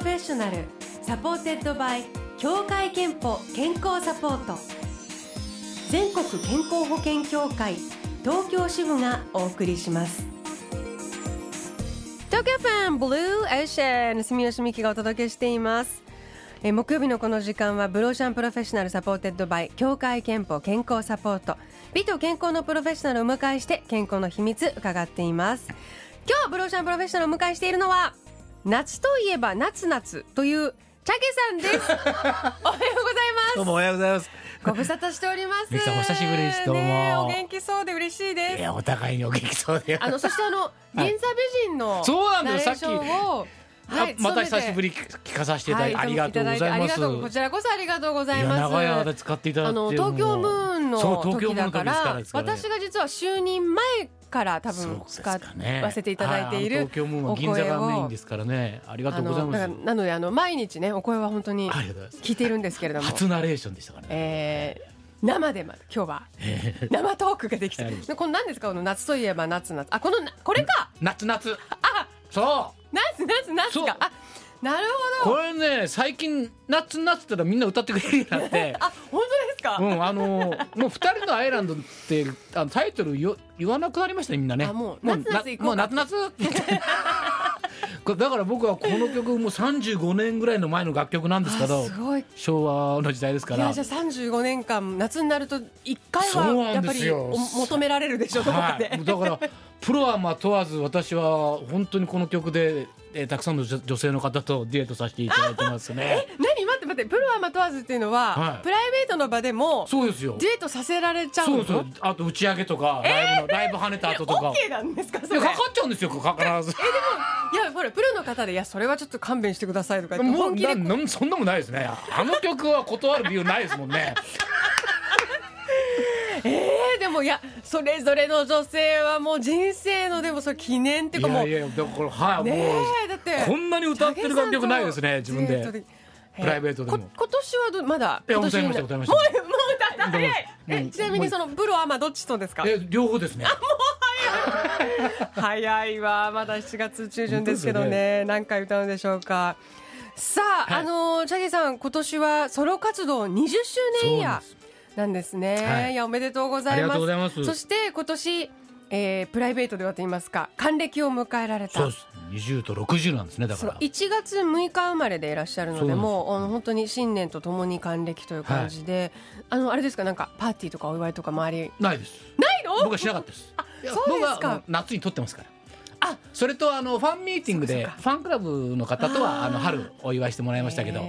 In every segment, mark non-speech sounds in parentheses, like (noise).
Professional supported by 協会けんぽ健康サポート。全国健康保険協会東京支部がお送りします。東京 FM Blue Ocean 住吉美紀がお届けしています。え木曜日のこの時間は Blue Ocean Professional supported by 協会けんぽ健康サポート。美と健康のプロフェッショナルをお迎えして健康の秘密伺っています。今日ブローシャンプロフェッショナルをお迎えしているのは夏といえば夏夏というチャケさんです。(laughs) おはようございます。どうもおはようございます。ご無沙汰しております。ミキさんお久しぶりです。どうも。ねお元気そうで嬉しいです。いやお互いにお元気そうで。あのそしてあの (laughs) 銀座美人のそうなんだよ。ナレーションをあまた久しぶりり聞かさせていただいて、ありがとうございます。こちらこそありがとうございます。長い間使っていただいてあの東京ムーンの時だから私が実は就任前から多分使わせていただいているはい東京ムーンは銀座がメインですからね。ありがとうございます。なのであの毎日ねお声は本当に。聞いているんですけれども、初ナレーションでしたからね。えー生でま今日は。生トークができてこの何ですか？この夏といえば夏夏。あこのなこれか！夏夏。あそ夏夏夏そう。かあなるう。ほど。これね最近夏夏ってたらみんな歌ってくれるようになって。(laughs) あ本当ですか、うん、あのもう二人のアイランドってあのタイトルよ言わなくなりましたねみんなね。あもう夏夏行こうか。もう夏夏 (laughs) だから僕はこの曲もう35年ぐらいの前の楽曲なんですけど昭和の時代ですから。いやじゃあ35年間夏になると1回はやっぱり求められるでしょどこかで、はい、だからプロはまあ問わず私は本当にこの曲で、えーたくさんの女女性の方とデュエットさせていただいてますね。何？待って待ってプロはま問わずっていうのは、はいプライベートの場でもそうですよデュエットさせられちゃうの？そうそうあと打ち上げとかライブの、ライブ跳ねた後とか。オッケーなんですかそれ？かかっちゃうんですよか必ず。いやほらプロの方でいやそれはちょっと勘弁してくださいとか言ってもうななんそんなもんないですね。あの曲は断る理由ないですもんね。(laughs) えー、でもいやそれぞれの女性はもう人生のでもそれ記念っていうかもういやいやだからはい、ねもうえだってこんなに歌ってる楽曲ないですね自分で。プライベートでも。こ今年はどまだ？いや今歌いました歌いました。もうもう歌った早い。えうんちなみにそのプロアマどっちとですか？え両方ですね。早い。わ。まだ7月中旬ですけどね。何回歌うんでしょうか。さあ、はい。あのチャゲさん今年はソロ活動20周年イヤーなんですね、はい。い、やおめでとうございます。そして今年、えー、プライベートではと言いますか還暦を迎えられた。そうです。20と60なんですねだから。1月6日生まれでいらっしゃるのでもうあの本当に新年とともに還暦という感じで、あのあれですかなんかパーティーとかお祝いとか周り。ないです。ないの？僕はしなかったです。いやそうですか。夏に撮ってますから。あ。それとあのファンミーティングでファンクラブの方とはあの春お祝いしてもらいましたけど、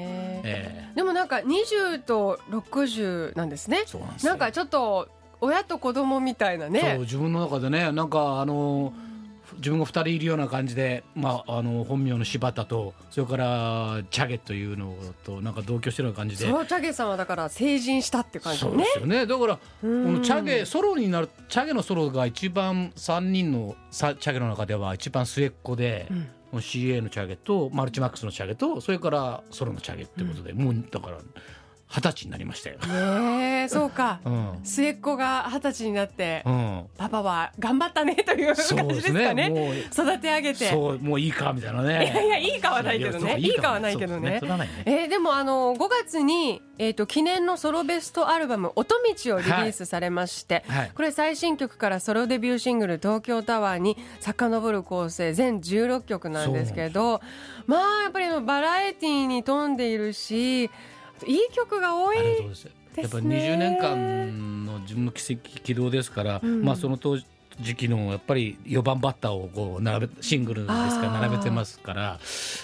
へーえ。でもなんか20と60なんですね。ーそうなんですよ。なんかちょっと親と子供みたいなそうね自分の中でねなんかあの自分が2人いるような感じで、まあ、あの本名の柴田とそれからチャゲというのとなんか同居してるような感じで。そうチャゲさんはだから成人したって感じね。そうですよね。だからこうん。のチャゲソロになるチャゲのソロが一番3人のさチャゲの中では一番末っ子で、うん CA のチャゲとマルチマックスのチャゲとそれからソロのチャゲってことで、もうだから二十歳になりましたよ。ねえそうか。うん。末っ子が二十歳になってうん、パパは頑張ったねというそう感じですかね。もう育て上げて。そうもういいかみたいなね。いやいやいいかはないけどね。やいいかはないけどね。そうですそれはないね。えーでもあの5月に、えー、と記念のソロベストアルバム「音道」をリリースされまして、はい。これ最新曲からソロデビューシングル「東京タワー」に遡る構成全16曲なんですけどまあやっぱりバラエティーに富んでいるしいい曲が多いありがとうございます。やっぱですね20年間の自分の奇跡軌道ですから、ん。まあその当時期のやっぱり4番バッターをこう並べシングルですから並べてますから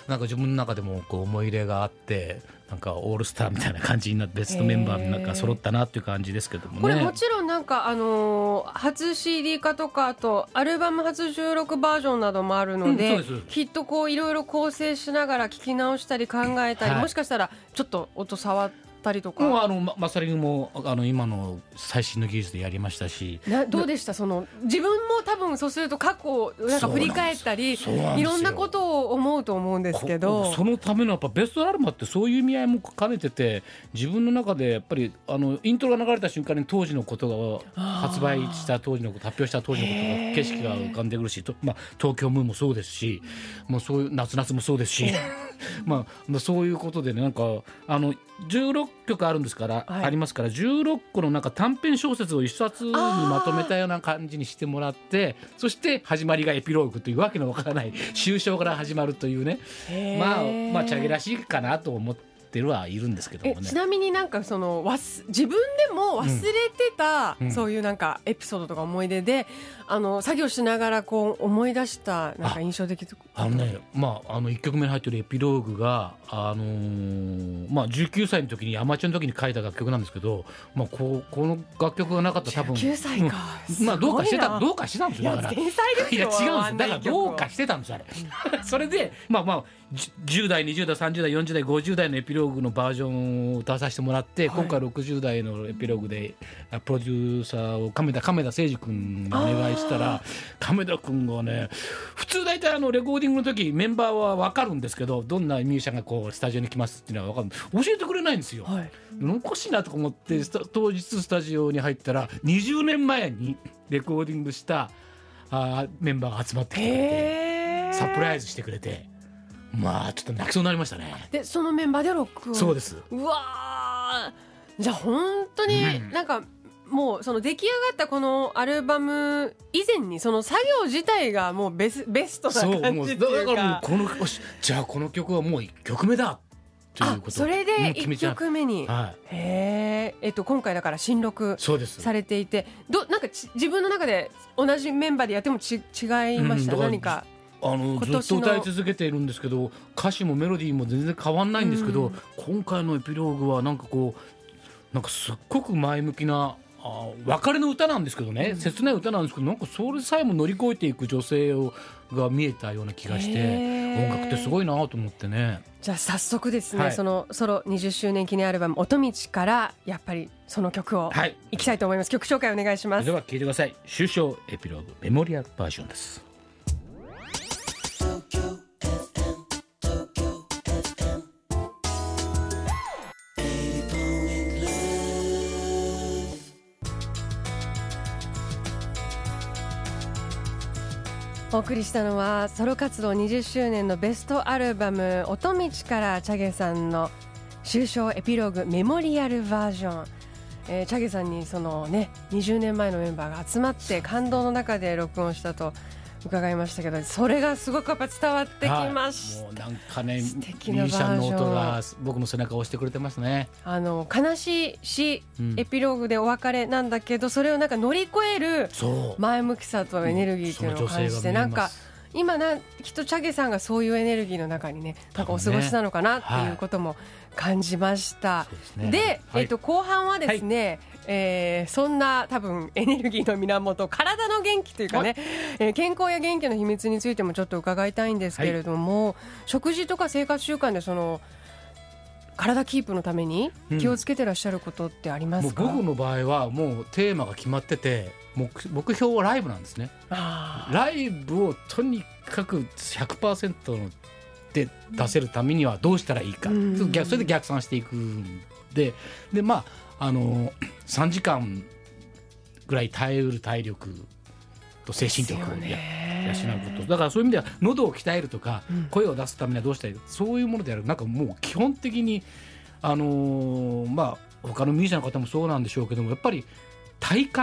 なんか自分の中でもこう思い入れがあってなんかオールスターみたいな感じになってベストメンバーなんか揃ったなっていう感じですけどもね。これもちろんなんかあのー初 CD 化とかあとアルバム初収録バージョンなどもあるので,、うんです。きっとこういろいろ構成しながら聞き直したり考えたり、はい。もしかしたらちょっと音触ったりとか、もうあのまマスタリングもあの今の最新の技術でやりましたし。などうでした？その自分も多分そうすると過去をなんか振り返ったりいろんなことを思うと思うんですけど。こそのためのやっぱベストアルバムってそういう意味合いも兼ねてて自分の中でやっぱりあのイントロが流れた瞬間に当時のことが発売した当時のこと発表した当時のことが景色が浮かんでくるしと、まあ、東京ムーンもそうですしもうそういう夏夏もそうですし。(laughs) まあそういうことでねなんかあの16曲あるんですから、はい。ありますから16個のなんか短編小説を一冊にまとめたような感じにしてもらってそして始まりがエピローグというわけのわからない (laughs) 終章から始まるというね。まあまあチャゲらしいかなと思ってるはいるんですけどもね。えち。なみになんかその自分でも忘れてた、うん。そういうなんかエピソードとか思い出であの作業しながらこう思い出したなんか印象的あのね、まあ、あの1曲目に入ってるエピローグが、あのーまあ、19歳の時にアマチュアの時に書いた楽曲なんですけど、まあ、こうこの楽曲がなかったら多分。19歳か、うん。まあ、どうかしてたどううかしてたんですいよだから。や天才ですいやよ違うんですだからどうかしてたんですよあれ。(laughs) それでまあまあじ10代20代30代40代50代のエピローグのバージョンを歌わさせてもらって、はい。今回60代のエピローグであプロデューサーを亀田亀田誠司君にお願いしたら亀田君がね普通大体あのレコーディングの時メンバーは分かるんですけどどんなミュージシャンがこうスタジオに来ますっていうのは分かる。教えてくれないんですよ。はい。おかしいなとか思って当日スタジオに入ったら20年前にレコーディングしたあーメンバーが集まってきてサプライズしてくれてまあちょっと泣きそうになりましたね。でそのメンバーでロックを。そうです。うわー。じゃあ本当にうん。なんか、もうその出来上がったこのアルバム以前にその作業自体がもうベスベストそうな感じっていうか。らもうかこのじゃあこの曲はもう1曲目だというあこと。それで1うん決めちゃう曲目に、はい。へえ、えっと、今回だから新録されていて。どなんかち自分の中で同じメンバーでやってもち違いました、うん何か？あのずっと歌い続けているんですけど歌詞もメロディーも全然変わんないんですけど、うん。今回のエピローグはなんかこうなんかすっごく前向きなあ別れの歌なんですけどね、切ない歌なんですけどなんかそれさえも乗り越えていく女性をが見えたような気がして音楽ってすごいなと思ってね。じゃあ早速ですね、はい。そのソロ20周年記念アルバム「音道」からやっぱりその曲をはい。いきたいと思います。曲紹介お願いします。では聴いてください。終章エピローグメモリアルバージョンですお送りしたのはソロ活動20周年のベストアルバム「音道」からチャゲさんの終章エピローグメモリアルバージョン、えーチャゲさんにそのね20年前のメンバーが集まって感動の中で録音したと伺いましたけどそれがすごくやっぱ伝わってきましはい。なんかねミ素ュ敵なージシャンの音バが僕の背中を押してくれてますね。あの悲しいし、うん。エピローグでお別れなんだけどそれをなんか乗り越える前向きさとエネルギーっていうのを感じて、なんか今なきっとチャゲさんがそういうエネルギーの中にねなんかお過ごしなのかなっていうことも感じました。でで、えっと後半はですね、えーそんな多分エネルギーの源体の元気というかね、えー健康や元気の秘密についてもちょっと伺いたいんですけれども、食事とか生活習慣でその体キープのために気をつけてらっしゃることってありますか、僕の場合はもうテーマが決まってて目目標はライブなんですね。ライブをとにかく100%で出せるためにはどうしたらいいか、うん。逆それで逆算していくんで。でまああの3時間ぐらい耐えうる体力と精神力を養うこと。だからそういう意味では喉を鍛えるとか、うん。声を出すためにはどうしたらいい？かそういうものである。なんかもう基本的にあのーまあ他のミュージシャンの方もそうなんでしょうけどもやっぱり体幹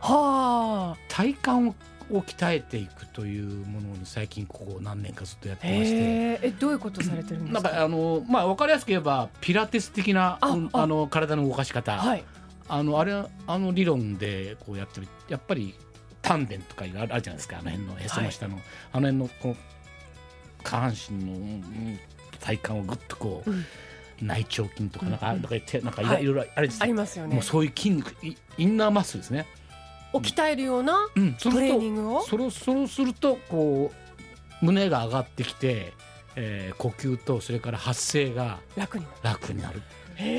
はあ。体幹をを鍛えていくというものに最近ここ何年かずっとやってまして。えどういうことされてるんですか？なんかあのまあ分かりやすく言えばピラティス的なあの体の動かし方、はい。あのあれあの理論でこうやってる。やっぱり丹田とかあるじゃないですか。あの辺のへその下の、あの辺のこう下半身の、うん体幹をぐっとこう、うん。内腸筋とかなんか,、うんうんなん。か手なんかいはい。ろいろあれですあねりますよね。もうそういう筋肉イインナーマッスルですね。を鍛えるようなトレーニングを？それをそうするとこう胸が上がってきて、えー呼吸とそれから発声が楽にな楽になる。る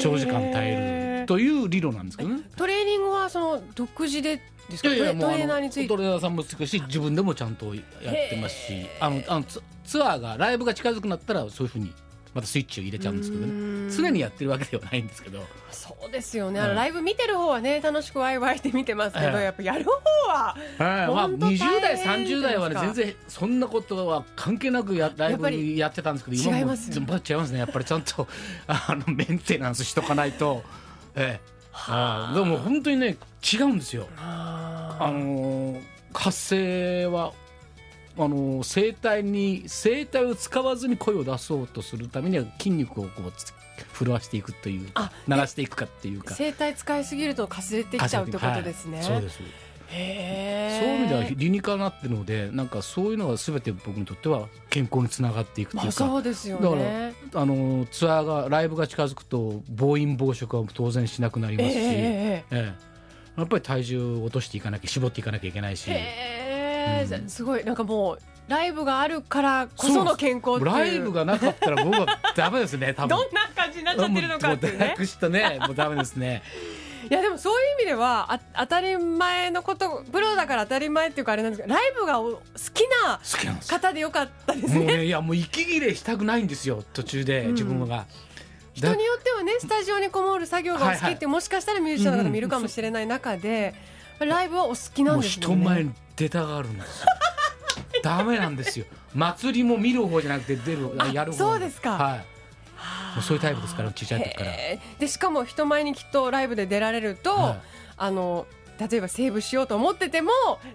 長時間耐えるという理論なんですけどね。トレーニングはその独自でですか？トレトレーナーについて。トレーナーさんもつくし自分でもちゃんとやってますしあのあのツツアーがライブが近づくなったらそういうふうにまたスイッチを入れちゃうんですけどうねん。常にやってるわけではないんですけど。そうですよね、はい。あのライブ見てる方はね楽しくワイワイって見てますけど、はい。やっぱやる方ははい。まあ、本当大変20代30代はね全然そんなことは関係なくやライブやってたんですけど今も違います全部違いますね。やっぱりちゃんと (laughs) あのメンテナンスしとかないと、ええ。あ。あでも本当にね違うんですよ。あ。あのー発声はあのー声帯に声帯を使わずに声を出そうとするためには筋肉をこうつ震わしていくというあか鳴らしていくかっていうか。声帯使いすぎるとかすれてきちゃうってことですね、はいそうです。そういう意味では理にかなってるのでなんかそういうのが全て僕にとっては健康につながっていくってまあいうか、そうですよだからねあのツアーがライブが近づくと暴飲暴食は当然しなくなりますし、ええやっぱり体重を落としていかなきゃ絞っていかなきゃいけないしえへえ、うん。すごい。なんかもうライブがあるからこその健康っていう。ライブがなかったら僕はダメですね (laughs) 多分。どんな感じになっちゃってるのかっていうねもうねもうダメですね。(laughs) いやでもそういう意味ではあ当たり前のことプロだから当たり前っていうかあれなんですけどライブがお好きな方でよかったですもうねねいやもう息切れしたくないんですよ途中でうん。自分が、人によってはねスタジオにこもる作業がお好きって、はいはい。もしかしたらミュージシャンの方もいるかもしれない中で、ライブはお好きなんですよね。人前に出たがるんですよ。(laughs) ダメなんですよ。祭りも見る方じゃなくて出るあやる方。そうですか。はい。そういうタイプですから小さい時から。でしかも人前にきっとライブで出られると、はい。あの例えばセーブしようと思ってても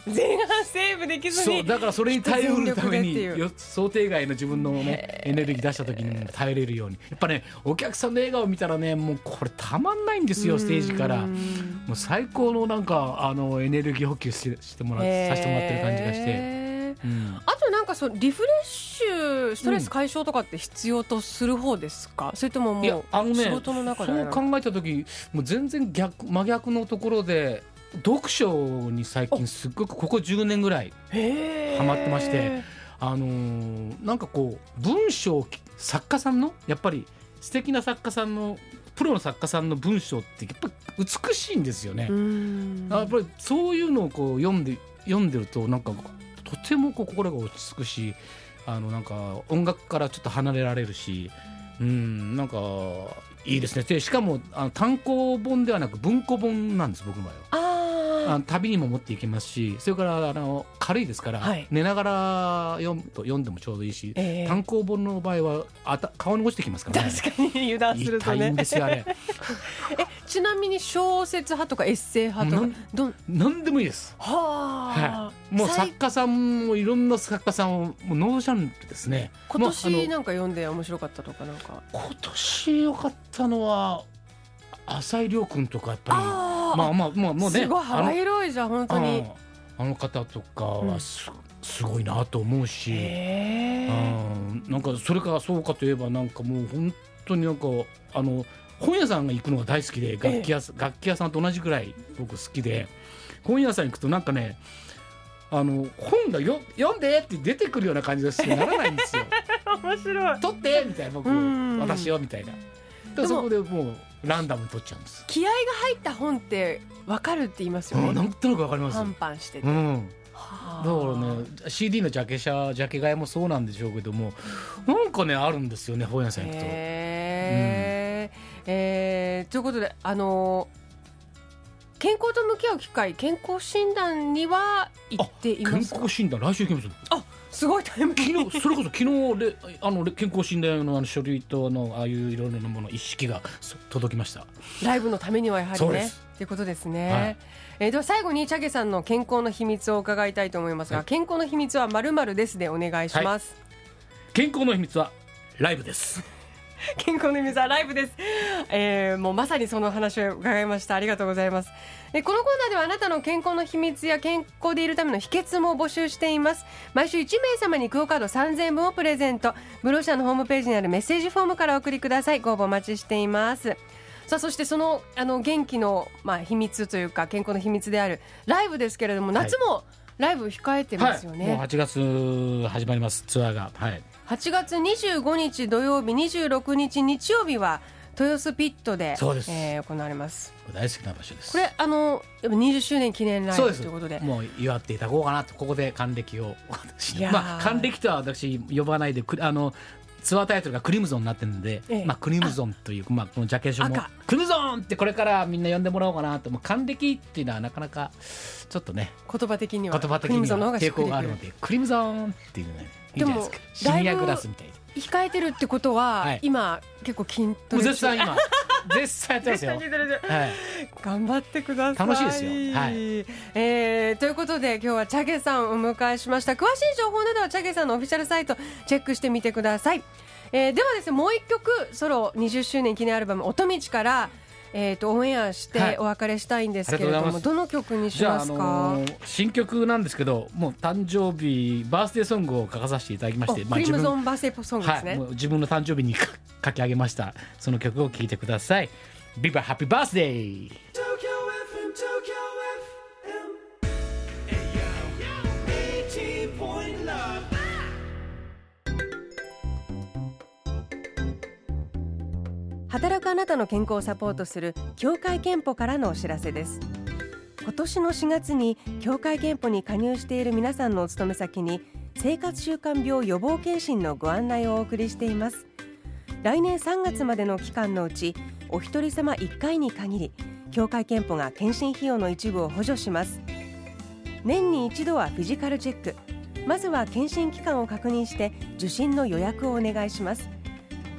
前半セーブできずにそうだからそれに耐えうるために想定外の自分のねエネルギー出した時に耐えれるように。やっぱねお客さんの笑顔見たらねもうこれたまんないんですよステージから。もんう最高のなんかあのエネルギー補給ししてもらさせてもらってる感じがして、うん、あとなんかそうリフレッシュストレス解消とかって必要とする方ですか、それとももうあのね仕事の中でそう考えた時もう全然逆真逆のところで読書に最近すっごくここ10年ぐらいへーハマってましてあのーなんかこう文章を作家さんのやっぱり素敵な作家さんのプロの作家さんの文章ってやっぱり美しいんですよねう。んやっぱりそういうのをこう読んで読んでるとなんかとてもこう心が落ち着くしあのなんか音楽からちょっと離れられるし、うんなんかいいですね。でしかもあの単行本ではなく文庫本なんです僕の場合は。ああの旅にも持っていけますしそれからあの軽いですから、はい。寝ながら読むと読んでもちょうどいいし、ええ。単行本の場合はあた顔に落ちてきますからね。確かに油断するとね。痛いんですよあれ。(laughs) えちなみに小説派とかエッセイ派とかなんどん？何でもいいです。はあ、はい、もう最作家さんもいろんな作家さんをもうノージャンルですね。今年なんか読んで面白かったとかなんか。今年良かったのは浅井亮君とかやっぱりまあまあまあもうねすごい幅広いじゃん本当に。あの方とかうん。はす,、すごいなと思うし、なんかそれからそうかといえばなんかもう本当になんかあの本屋さんが行くのが大好きで楽器屋,、楽器屋さんと同じぐらい僕好きで。本屋さん行くとなんかねあの本がよ読んでって出てくるような感じがしてならないんですよ。(laughs) 面白い。取ってみたいな僕うん。私よみたいな。でもそこでもうランダムに取っちゃうんです。気合が入った本って分かるって言いますようん、なねんとなくわかります。パンパンしてて、うん。はあだからね CD のジャケ写ジャケ買いもそうなんでしょうけどもなんかねあるんですよね本屋さん行くと。へーえーということであの健康と向き合う機会健康診断には行ってい健ますか？康診断来週行きますよすごいタイム昨日それこそ昨日レあのレ健康診断用のあの書類とあのああいういろいろなもの一式がそ届きました。ライブのためにはやはりね。そうです。っていうことですね、はい。えーでは最後にチャゲさんの健康の秘密を伺いたいと思いますが、はい。健康の秘密はまるまるですでお願いします、健康の秘密はライブです。(laughs) 健康の秘密はライブです、えーもうまさにその話を伺いました。ありがとうございます。えこのコーナーではあなたの健康の秘密や健康でいるための秘訣も募集しています。毎週1名様にクオカード3000円分をプレゼント。ブローシャのホームページにあるメッセージフォームからお送りください。ご応募お待ちしています。さあそしてそのあの元気の、まあ、秘密というか健康の秘密であるライブですけれども夏もライブ控えてますよね、はい、もう8月始まります。ツアーが。はい。8月25日土曜日26日日曜日は豊洲ピットでそうです。えー行われます。大好きな場所です。これあのやっぱ20周年記念ライブということで。もう祝っていただこうかなとここで還暦をまあ還暦とは私呼ばないでくあのツアータイトルがクリムゾンになってるんで、ええ。まあ、クリムゾンというまあ、このジャケ写も赤。クリムゾンってこれからみんな呼んでもらおうかなと。もう還暦っていうのはなかなかちょっとね言葉的には言葉的にクリムゾンの方は抵抗があるのでクリムゾンっていうねでもシニアグラスみたいで控えてるってことは、はい。今結構筋トもうレ絶賛今。絶賛やってますよ、はい、頑張ってください。楽しいですよ。はい。えーということで今日はチャゲさんをお迎えしました。詳しい情報などはチャゲさんのオフィシャルサイトチェックしてみてください、えーではですねもう一曲ソロ20周年記念アルバム「音道」からえー、とオンエアしはい。てお別れしたいんですけれども、ありがとうございどの曲にしじゃあ、あますか、のー新曲なんですけどもう誕生日バースデーソングを書かさせていただきまして、おクリム自分ゾンバーセポソングですね、はい、自分の誕生日に書 (laughs) 書き上げました。その曲を聴いてください「ビバハッピーバースデー働くあなたの健康をサポートする協会憲法からのお知らせです。今年の4月に協会憲法に加入している皆さんのお勤め先に生活習慣病予防検診のご案内をお送りしています。来年3月までの期間のうちお一人様1回に限り協会けんぽが健診費用の一部を補助します。年に一度はフィジカルチェック。まずは健診機関を確認して受診の予約をお願いします。